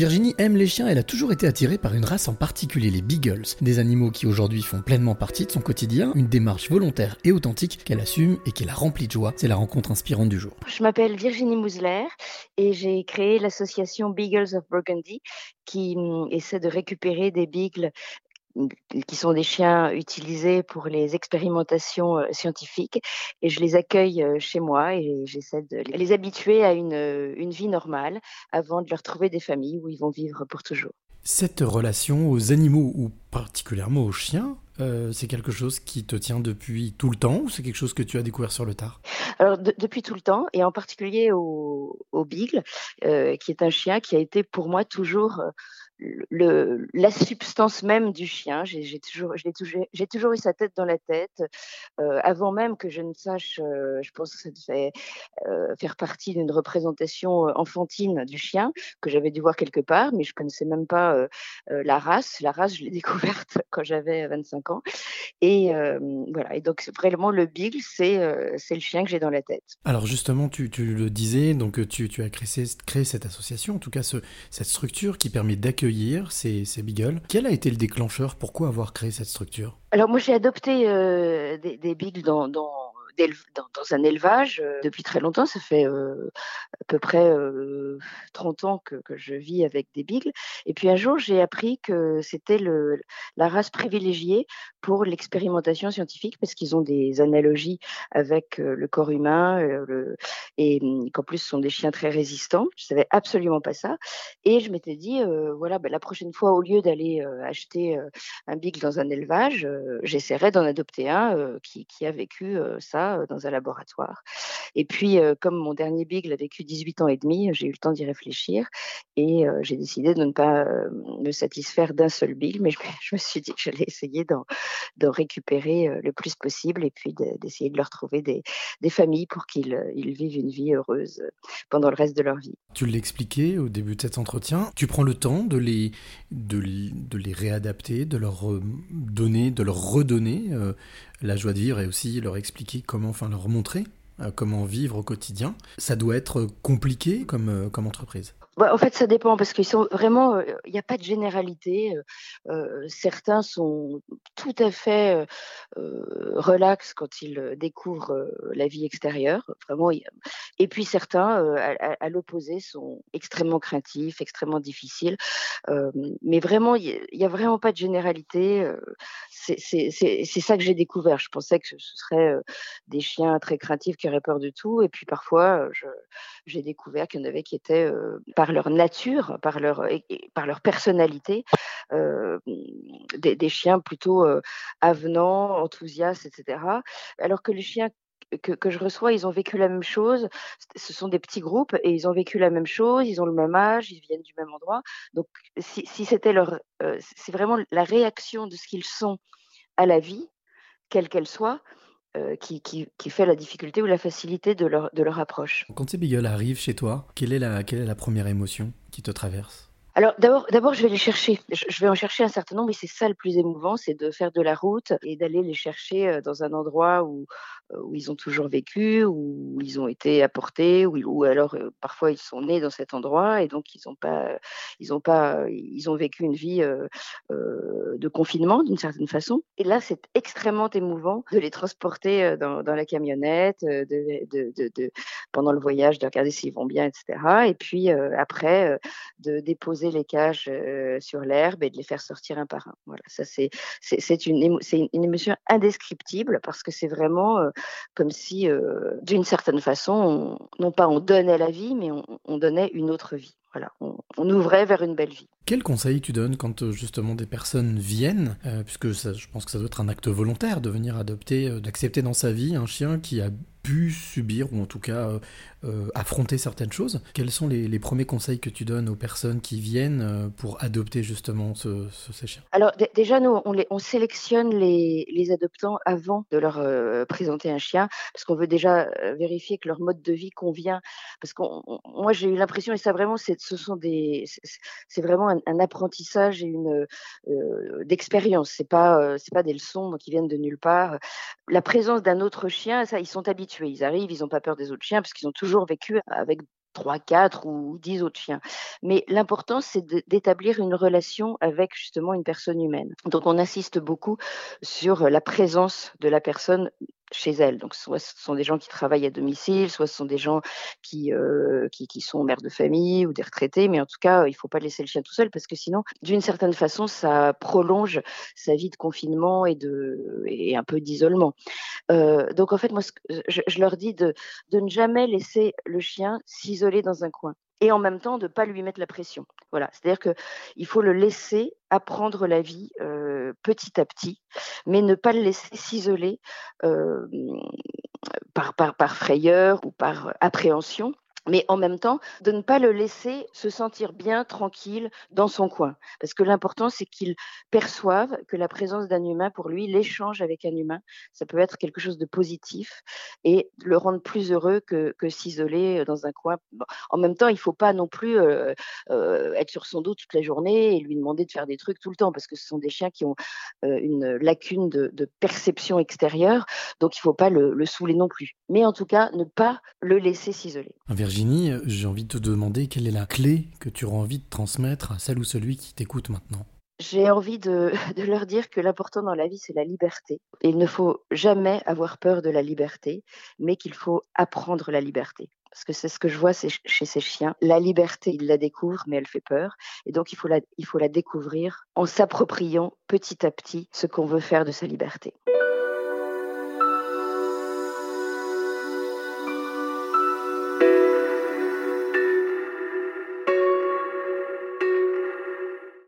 Virginie aime les chiens, elle a toujours été attirée par une race en particulier, les Beagles, des animaux qui aujourd'hui font pleinement partie de son quotidien, une démarche volontaire et authentique qu'elle assume et qui la remplit de joie. C'est la rencontre inspirante du jour. Je m'appelle Virginie Mousler et j'ai créé l'association Beagles of Burgundy qui hum, essaie de récupérer des beagles qui sont des chiens utilisés pour les expérimentations euh, scientifiques et je les accueille euh, chez moi et j'essaie de les habituer à une, euh, une vie normale avant de leur trouver des familles où ils vont vivre pour toujours. Cette relation aux animaux ou particulièrement aux chiens, c'est quelque chose qui te tient depuis tout le temps ou c'est quelque chose que tu as découvert sur le tard? Alors depuis tout le temps et en particulier au, au Beagle, qui est un chien qui a été pour moi toujours la substance même du chien. J'ai toujours, eu sa tête dans la tête. Euh, avant même que je ne sache, euh, je pense que ça devait euh, faire partie d'une représentation enfantine du chien que j'avais dû voir quelque part, mais je connaissais même pas la race. La race, je l'ai découverte quand j'avais 25 ans. Et voilà. Et donc vraiment le Beagle, c'est le chien que j'ai dans la tête. Alors justement, tu, le disais, donc tu, as créé, cette association, en tout cas ce, cette structure qui permet d'accueillir ces, ces beagles. Quel a été le déclencheur? Pourquoi avoir créé cette structure? Alors moi j'ai adopté euh, des, des, beagles dans, dans dans, un élevage euh, depuis très longtemps. Ça fait euh, à peu près euh, 30 ans que, je vis avec des beagles. Et puis un jour, j'ai appris que c'était la race privilégiée pour l'expérimentation scientifique parce qu'ils ont des analogies avec euh, le corps humain et hum, qu'en plus ce sont des chiens très résistants. Je savais absolument pas ça. Et je m'étais dit, voilà, ben, la prochaine fois, au lieu d'aller acheter un beagle dans un élevage, j'essaierai d'en adopter un qui, a vécu ça euh, dans un laboratoire. Et puis, euh, comme mon dernier Beagle a vécu 18 ans et demi, j'ai eu le temps d'y réfléchir et euh, j'ai décidé de ne pas me satisfaire d'un seul Beagle, mais je, me suis dit que j'allais essayer d'en récupérer le plus possible et puis d'essayer de, leur trouver des, familles pour qu'ils vivent une vie heureuse pendant le reste de leur vie. Tu l'expliquais au début de cet entretien, tu prends le temps de les, réadapter, de leur donner, de leur redonner la joie de vivre et aussi leur expliquer comment, enfin leur montrer euh, comment vivre au quotidien. Ça doit être compliqué comme, euh, comme entreprise. Bah, en fait, ça dépend parce qu'ils sont vraiment, euh, il n'y a pas de généralité. Euh, certains sont tout à fait euh, relax quand ils découvrent la vie extérieure, vraiment. Et puis certains, à, l'opposé, sont extrêmement craintifs, extrêmement difficiles. mais vraiment, il n'y a, vraiment pas de généralité. C'est ça que j'ai découvert. Je pensais que ce serait des chiens très craintifs qui auraient peur de tout, et puis parfois, j'ai découvert qu'il y en avait qui étaient par leur nature, par leur, par leur personnalité, euh, des, chiens plutôt euh, avenants, enthousiastes, etc. Alors que les chiens que, que, je reçois, ils ont vécu la même chose. Ce sont des petits groupes et ils ont vécu la même chose. Ils ont le même âge, ils viennent du même endroit. Donc, si, si c'était leur, euh, c'est vraiment la réaction de ce qu'ils sont à la vie, quelle qu'elle soit, euh, qui, fait la difficulté ou la facilité de leur, approche. Quand ces beagles arrivent chez toi, quelle est la première émotion qui te traverse? Alors d'abord, je vais les chercher. Je vais en chercher un certain nombre, et c'est ça le plus émouvant, c'est de faire de la route et d'aller les chercher euh, dans un endroit où, euh, où ils ont toujours vécu, où ils ont été apportés, ou, ou alors euh, parfois ils sont nés dans cet endroit et donc ils ont pas, ils ont pas, ils ont vécu une vie de confinement d'une certaine façon. Et là, c'est extrêmement émouvant de les transporter dans, la camionnette, pendant le voyage, de regarder s'ils vont bien, etc. Et puis après, de déposer les cages sur l'herbe et de les faire sortir un par un. Voilà, ça c'est c'est une, une émotion indescriptible parce que c'est vraiment comme si, euh, d'une certaine façon, non pas on donnait la vie, mais on donnait une autre vie. Voilà, on, ouvrait vers une belle vie. Quel conseil tu donnes quand euh, justement des personnes viennent, euh, puisque je pense que ça doit être un acte volontaire de venir adopter, euh, d'accepter dans sa vie un chien qui a pu subir ou en tout cas affronter certaines choses. Quels sont les, premiers conseils que tu donnes aux personnes qui viennent pour adopter justement ce, ces chiens Alors déjà, nous, on, sélectionne les, adoptants avant de leur présenter un chien, parce qu'on veut déjà vérifier que leur mode de vie convient. Parce que moi, j'ai eu l'impression, et ça vraiment, c'est ce sont des, c'est vraiment un, apprentissage et une euh, d'expérience. C'est pas, euh, c'est pas des leçons qui viennent de nulle part. La présence d'un autre chien, ça, ils sont habitués. Ils arrivent, ils n'ont pas peur des autres chiens parce qu'ils ont toujours vécu avec 3, 4 ou 10 autres chiens. Mais l'important, c'est d'établir une relation avec justement une personne humaine. Donc on insiste beaucoup sur la présence de la personne chez elle. Donc, soit ce sont des gens qui travaillent à domicile, soit ce sont des gens qui, euh, qui, sont mères de famille ou des retraités. Mais en tout cas, il ne faut pas laisser le chien tout seul parce que sinon, d'une certaine façon, ça prolonge sa vie de confinement et, de, et un peu d'isolement. Euh, donc, en fait, moi, je, je leur dis de, de ne jamais laisser le chien s'isoler dans un coin et en même temps de ne pas lui mettre la pression. Voilà, c'est-à-dire qu'il faut le laisser apprendre la vie euh, petit à petit, mais ne pas le laisser s'isoler euh, par, frayeur ou par appréhension mais en même temps, de ne pas le laisser se sentir bien, tranquille, dans son coin. Parce que l'important, c'est qu'il perçoive que la présence d'un humain, pour lui, l'échange avec un humain, ça peut être quelque chose de positif et le rendre plus heureux que, s'isoler dans un coin. En même temps, il ne faut pas non plus euh, euh, être sur son dos toute la journée et lui demander de faire des trucs tout le temps, parce que ce sont des chiens qui ont euh, une lacune de, de, perception extérieure, donc il ne faut pas le, le saouler non plus. Mais en tout cas, ne pas le laisser s'isoler. Virginie, j'ai envie de te demander quelle est la clé que tu auras envie de transmettre à celle ou celui qui t'écoute maintenant. J'ai envie de, leur dire que l'important dans la vie, c'est la liberté. Il ne faut jamais avoir peur de la liberté, mais qu'il faut apprendre la liberté parce que c'est ce que je vois chez ces chiens. La liberté, ils la découvrent, mais elle fait peur. Et donc, il faut la découvrir en s'appropriant petit à petit ce qu'on veut faire de sa liberté.